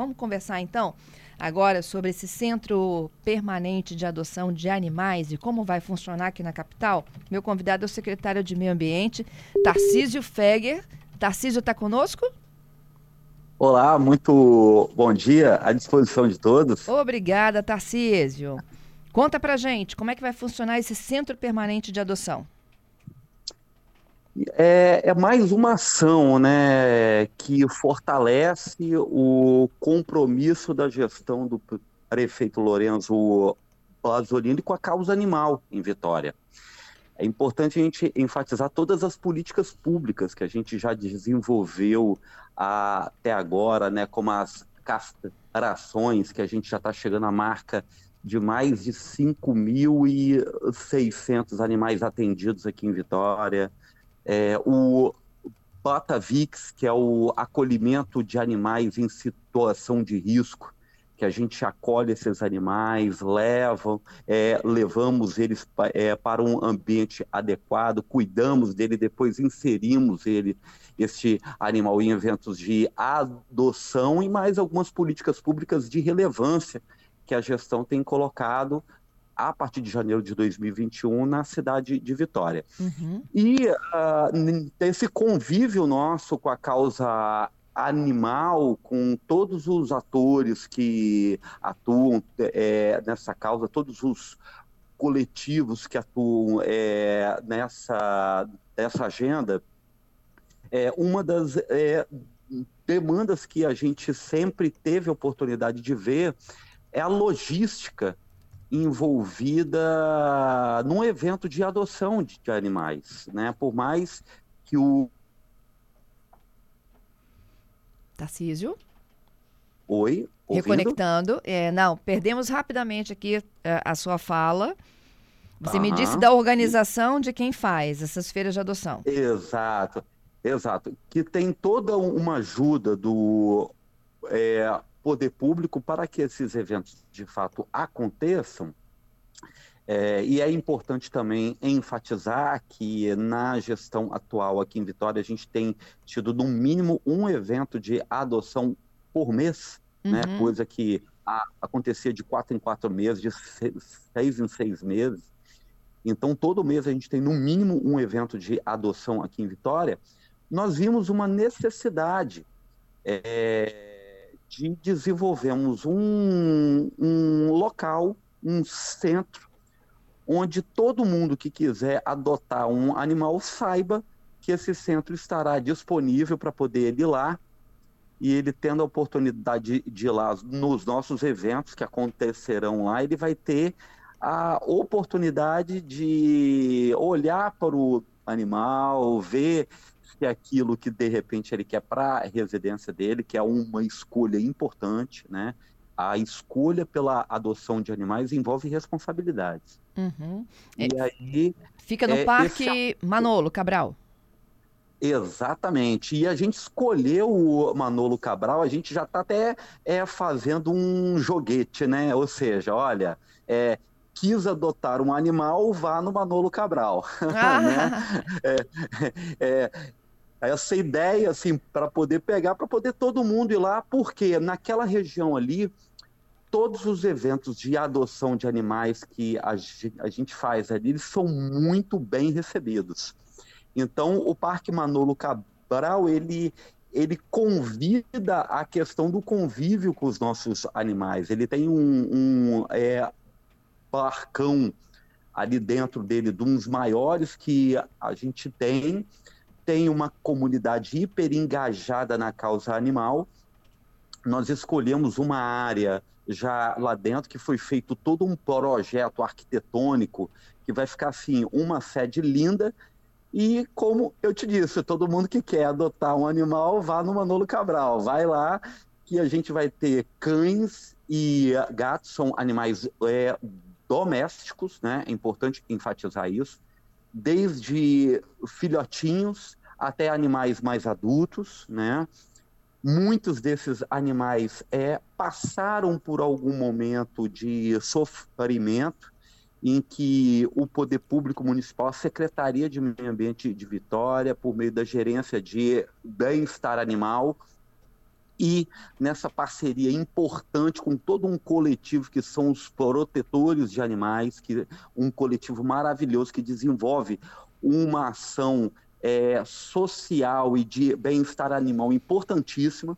Vamos conversar então agora sobre esse centro permanente de adoção de animais e como vai funcionar aqui na capital. Meu convidado é o secretário de Meio Ambiente, Tarcísio Feger. Tarcísio está conosco? Olá, muito bom dia, à disposição de todos. Obrigada, Tarcísio. Conta pra gente, como é que vai funcionar esse centro permanente de adoção? É, é, mais uma ação né, que fortalece o compromisso da gestão do prefeito Lourenço Pasolini com a causa animal em Vitória. É importante a gente enfatizar todas as políticas públicas que a gente já desenvolveu até agora, né, como as castrações, que a gente já está chegando à marca de mais de 5.600 animais atendidos aqui em Vitória. É, o Batavix, que é o acolhimento de animais em situação de risco, que a gente acolhe esses animais, levam, é, levamos eles é, para um ambiente adequado, cuidamos dele, depois inserimos ele, este animal, em eventos de adoção e mais algumas políticas públicas de relevância que a gestão tem colocado a partir de janeiro de 2021 na cidade de Vitória. Uhum. E uh, esse convívio nosso com a causa animal com todos os atores que atuam é, nessa causa, todos os coletivos que atuam é, nessa, nessa agenda, é, uma das é, demandas que a gente sempre teve a oportunidade de ver é a logística envolvida num evento de adoção de, de animais, né? Por mais que o Tarcísio? Oi. Ouvindo? Reconectando. É, não, perdemos rapidamente aqui a, é, a sua fala. Você me disse da organização de quem faz essas feiras de adoção. Exato, exato. Que tem toda uma ajuda do é, poder público para que esses eventos de fato aconteçam. É, e é importante também enfatizar que na gestão atual aqui em Vitória a gente tem tido no mínimo um evento de adoção por mês, né? uhum. né? Coisa que a, acontecia de quatro em quatro meses, de seis, seis em seis meses. Então todo mês a gente tem no mínimo um evento de adoção aqui em Vitória. Nós vimos uma necessidade é, de desenvolvermos um, um local, um centro onde todo mundo que quiser adotar um animal saiba que esse centro estará disponível para poder ir lá e ele tendo a oportunidade de ir lá nos nossos eventos que acontecerão lá, ele vai ter a oportunidade de olhar para o animal, ver se é aquilo que de repente ele quer para a residência dele, que é uma escolha importante, né? A escolha pela adoção de animais envolve responsabilidades. Uhum. E é, aí. Fica no é, Parque esse... Manolo Cabral. Exatamente. E a gente escolheu o Manolo Cabral, a gente já está até é, fazendo um joguete, né? Ou seja, olha, é, quis adotar um animal, vá no Manolo Cabral. Ah. né? é, é, essa ideia, assim, para poder pegar, para poder todo mundo ir lá, porque naquela região ali todos os eventos de adoção de animais que a, a gente faz ali, eles são muito bem recebidos. Então, o Parque Manolo Cabral, ele, ele convida a questão do convívio com os nossos animais. Ele tem um, um é, parcão ali dentro dele, de uns maiores que a gente tem. Tem uma comunidade hiper engajada na causa animal. Nós escolhemos uma área já lá dentro, que foi feito todo um projeto arquitetônico, que vai ficar assim, uma sede linda. E como eu te disse, todo mundo que quer adotar um animal, vá no Manolo Cabral, vai lá, que a gente vai ter cães e gatos, são animais é, domésticos, né? É importante enfatizar isso, desde filhotinhos até animais mais adultos, né? Muitos desses animais é, passaram por algum momento de sofrimento em que o poder público municipal, a Secretaria de Meio Ambiente de Vitória, por meio da gerência de bem-estar animal, e nessa parceria importante com todo um coletivo que são os protetores de animais, que um coletivo maravilhoso que desenvolve uma ação é, social e de bem-estar animal importantíssima.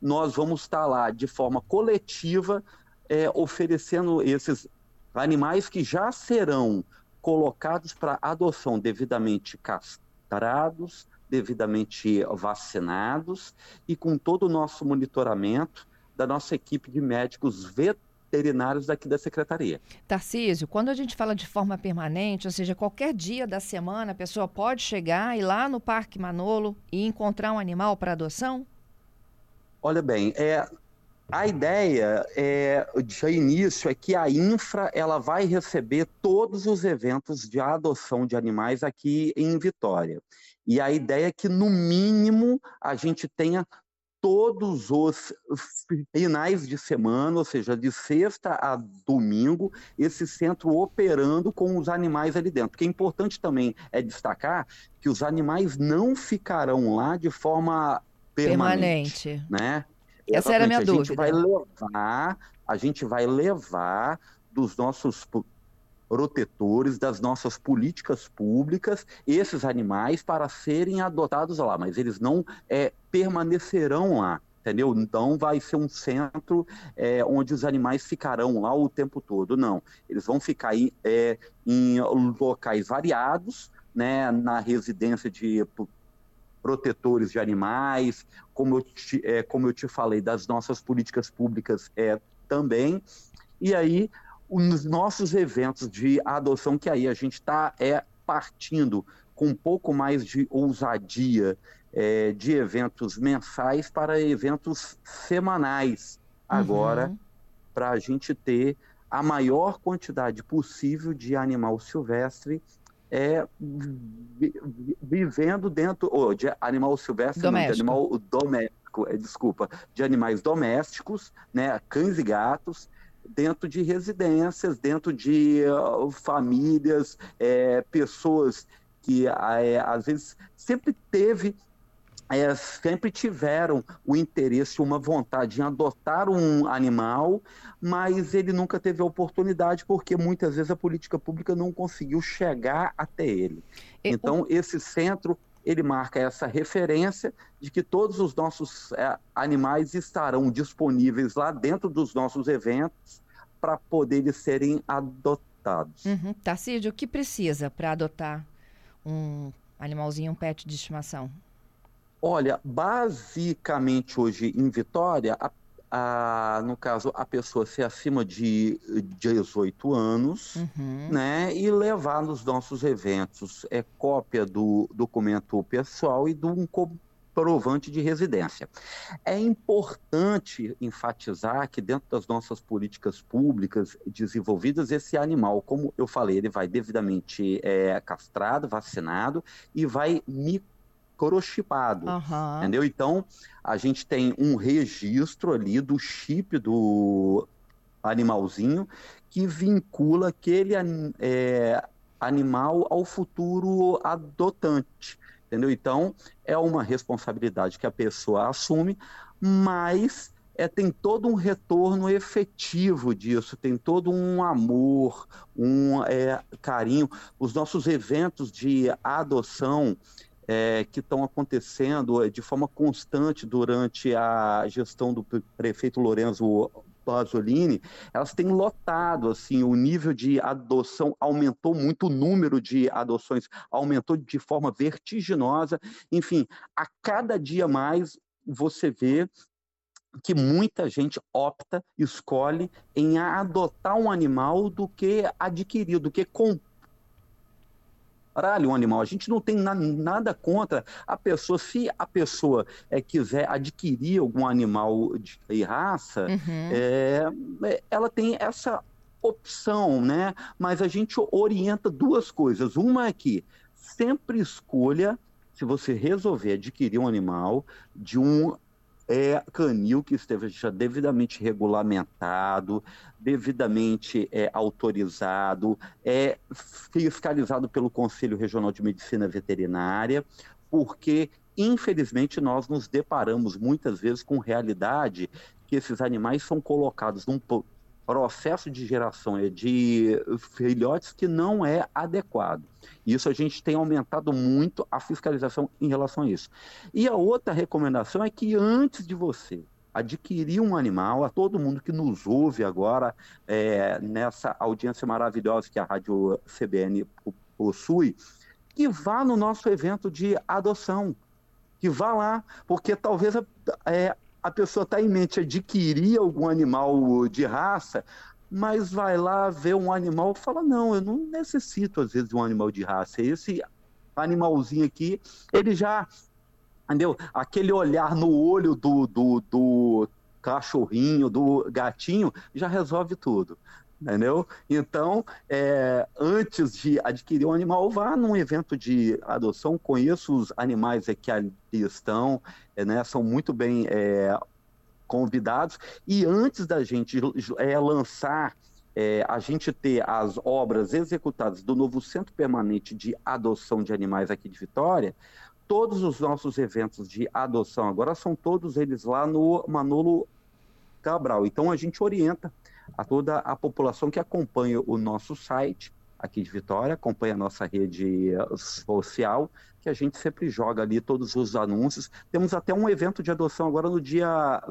Nós vamos estar lá de forma coletiva é, oferecendo esses animais que já serão colocados para adoção devidamente castrados, devidamente vacinados e com todo o nosso monitoramento da nossa equipe de médicos veterinários daqui da secretaria. Tarcísio, quando a gente fala de forma permanente, ou seja, qualquer dia da semana a pessoa pode chegar e lá no Parque Manolo e encontrar um animal para adoção? Olha bem, é, a ideia é, de início é que a Infra ela vai receber todos os eventos de adoção de animais aqui em Vitória. E a ideia é que, no mínimo, a gente tenha todos os finais de semana, ou seja, de sexta a domingo, esse centro operando com os animais ali dentro. O que é importante também é destacar que os animais não ficarão lá de forma permanente, permanente. né? Essa era a minha a dúvida. Gente vai levar, a gente vai levar dos nossos protetores, das nossas políticas públicas, esses animais para serem adotados lá, mas eles não é, permanecerão lá. Entendeu? Então vai ser um centro é, onde os animais ficarão lá o tempo todo. Não, eles vão ficar em, é, em locais variados, né, na residência de protetores de animais, como eu te, é, como eu te falei, das nossas políticas públicas é, também. E aí, os nossos eventos de adoção, que aí a gente está é, partindo com um pouco mais de ousadia é, de eventos mensais para eventos semanais, agora, uhum. para a gente ter a maior quantidade possível de animal silvestre é, vivendo dentro oh, de animal silvestre, não, de animal doméstico, é, desculpa, de animais domésticos, né, cães e gatos, dentro de residências, dentro de uh, famílias, é, pessoas que é, às vezes sempre teve é, sempre tiveram o interesse, uma vontade em adotar um animal, mas ele nunca teve a oportunidade porque muitas vezes a política pública não conseguiu chegar até ele. Então, esse centro ele marca essa referência de que todos os nossos é, animais estarão disponíveis lá dentro dos nossos eventos para poderem serem adotados. Uhum. Tarcísio, o que precisa para adotar um animalzinho, um pet de estimação? Olha, basicamente hoje em Vitória, a, a, no caso, a pessoa ser acima de 18 anos, uhum. né, e levar nos nossos eventos é cópia do documento pessoal e de um comprovante de residência. É importante enfatizar que dentro das nossas políticas públicas desenvolvidas, esse animal, como eu falei, ele vai devidamente é, castrado, vacinado e vai micro corochipado, uhum. entendeu? Então, a gente tem um registro ali do chip do animalzinho que vincula aquele é, animal ao futuro adotante, entendeu? Então, é uma responsabilidade que a pessoa assume, mas é, tem todo um retorno efetivo disso, tem todo um amor, um é, carinho. Os nossos eventos de adoção, é, que estão acontecendo é, de forma constante durante a gestão do prefeito Lorenzo Pasolini, elas têm lotado, assim, o nível de adoção aumentou muito, o número de adoções aumentou de forma vertiginosa. Enfim, a cada dia mais você vê que muita gente opta, escolhe em adotar um animal do que adquirir, do que comprar caralho um animal. A gente não tem na, nada contra a pessoa. Se a pessoa é, quiser adquirir algum animal de raça, uhum. é, é, ela tem essa opção, né? Mas a gente orienta duas coisas. Uma é que sempre escolha, se você resolver adquirir um animal, de um é, canil que esteja devidamente regulamentado, devidamente é, autorizado, é fiscalizado pelo Conselho Regional de Medicina Veterinária, porque infelizmente, nós nos deparamos muitas vezes com realidade que esses animais são colocados num processo de geração de filhotes que não é adequado. Isso a gente tem aumentado muito a fiscalização em relação a isso. E a outra recomendação é que antes de você adquirir um animal, a todo mundo que nos ouve agora é, nessa audiência maravilhosa que a Rádio CBN possui, que vá no nosso evento de adoção, que vá lá, porque talvez é, a pessoa está em mente adquirir algum animal de raça, mas vai lá ver um animal e fala, não, eu não necessito às vezes de um animal de raça, esse animalzinho aqui, ele já entendeu? Aquele olhar no olho do, do, do cachorrinho, do gatinho, já resolve tudo. Entendeu? Então, é, antes de adquirir um animal, vá num evento de adoção, conheça os animais que ali estão, é, né, são muito bem é, convidados. E antes da gente é, lançar é, a gente ter as obras executadas do novo Centro Permanente de Adoção de Animais aqui de Vitória, todos os nossos eventos de adoção agora são todos eles lá no Manolo Cabral. Então a gente orienta a toda a população que acompanha o nosso site aqui de Vitória, acompanha a nossa rede social, que a gente sempre joga ali todos os anúncios. Temos até um evento de adoção agora no dia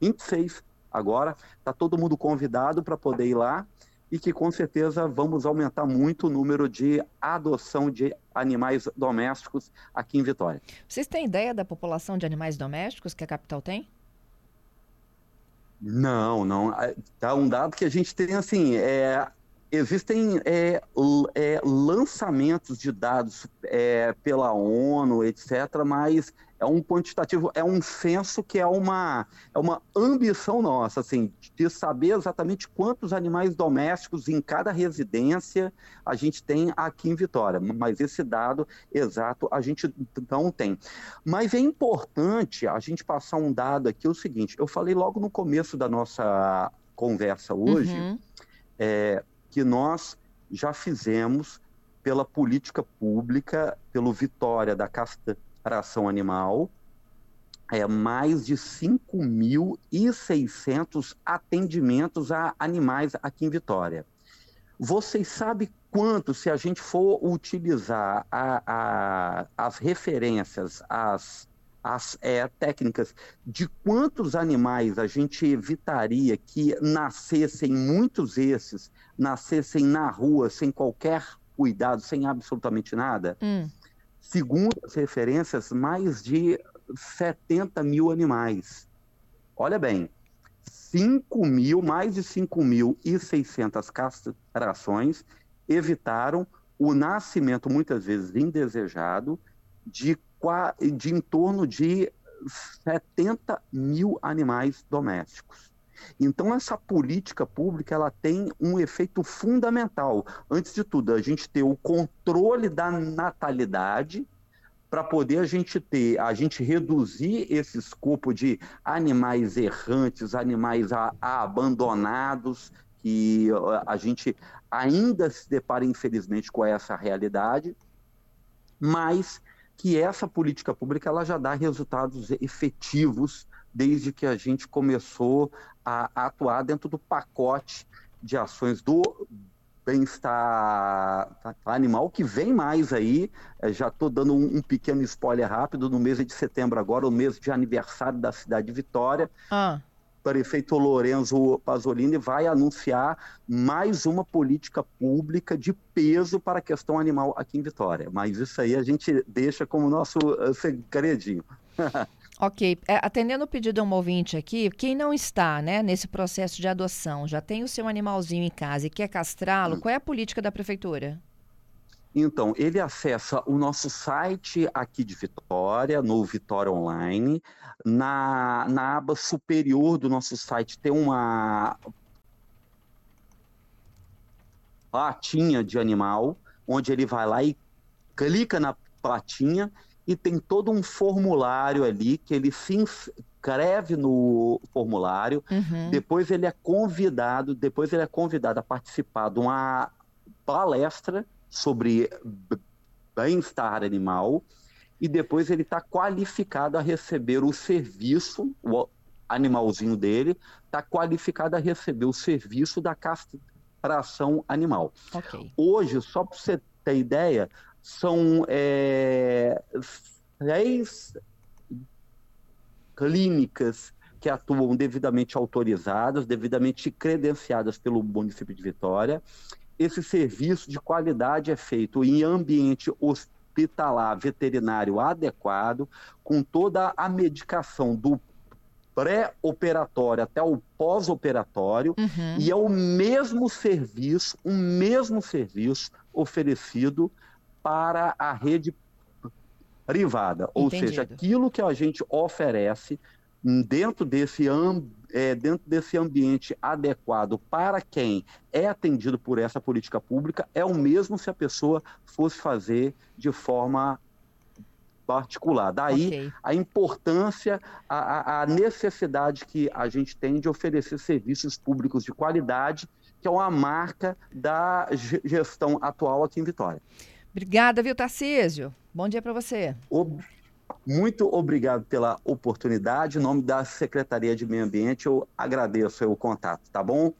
26 agora, está todo mundo convidado para poder ir lá e que com certeza vamos aumentar muito o número de adoção de animais domésticos aqui em Vitória. Vocês têm ideia da população de animais domésticos que a capital tem? Não, não. Tá um dado que a gente tem assim, é, existem é, é, lançamentos de dados é, pela ONU, etc., mas é um quantitativo, é um censo que é uma, é uma ambição nossa, assim, de saber exatamente quantos animais domésticos em cada residência a gente tem aqui em Vitória. Mas esse dado exato a gente não tem. Mas é importante a gente passar um dado aqui, o seguinte, eu falei logo no começo da nossa conversa hoje, uhum. é, que nós já fizemos pela política pública, pelo Vitória da Castração Animal, é, mais de 5.600 atendimentos a animais aqui em Vitória. Vocês sabem quanto, se a gente for utilizar a, a, as referências, as as é, técnicas de quantos animais a gente evitaria que nascessem, muitos esses, nascessem na rua sem qualquer cuidado, sem absolutamente nada. Hum. Segundo as referências, mais de 70 mil animais. Olha bem, 5 mil, mais de 5.600 castrações evitaram o nascimento, muitas vezes indesejado, de de em torno de 70 mil animais domésticos. Então essa política pública ela tem um efeito fundamental. Antes de tudo, a gente ter o controle da natalidade para poder a gente ter, a gente reduzir esse escopo de animais errantes, animais a, a abandonados, que a gente ainda se depara infelizmente com essa realidade, mas que essa política pública ela já dá resultados efetivos desde que a gente começou a, atuar dentro do pacote de ações do bem-estar animal, que vem mais aí. É, já estou dando um, um, pequeno spoiler rápido. No mês de setembro, agora, o mês de aniversário da cidade de Vitória. Ah prefeito Lorenzo Pasolini vai anunciar mais uma política pública de peso para a questão animal aqui em Vitória. Mas isso aí a gente deixa como nosso uh, segredinho. Ok, é, atendendo o pedido de um ouvinte aqui, quem não está né, nesse processo de adoção, já tem o seu animalzinho em casa e quer castrá-lo, hum. qual é a política da prefeitura? Então, ele acessa o nosso site aqui de Vitória, no Vitória Online. Na, na aba superior do nosso site tem uma platinha de animal, onde ele vai lá e clica na platinha e tem todo um formulário ali que ele se inscreve no formulário. Uhum. Depois ele é convidado, depois ele é convidado a participar de uma palestra sobre bem-estar animal e depois ele está qualificado a receber o serviço, o animalzinho dele está qualificado a receber o serviço da castração animal. Okay. Hoje, só para você ter ideia, são é, três clínicas que atuam devidamente autorizadas, devidamente credenciadas pelo município de Vitória. Esse serviço de qualidade é feito em ambiente hospitalar veterinário adequado, com toda a medicação do pré-operatório até o pós-operatório, uhum. e é o mesmo serviço, o mesmo serviço oferecido para a rede privada. Ou seja, aquilo que a gente oferece dentro desse, é, dentro desse ambiente adequado para quem é atendido por essa política pública é o mesmo se a pessoa fosse fazer de forma particular. Daí okay. a importância, a, a, necessidade que a gente tem de oferecer serviços públicos de qualidade, que é uma marca da gestão atual aqui em Vitória. Obrigada, viu, Tarcísio? Bom dia para você. Muito obrigado pela oportunidade. Em nome da Secretaria de Meio Ambiente, eu agradeço o contato, tá bom?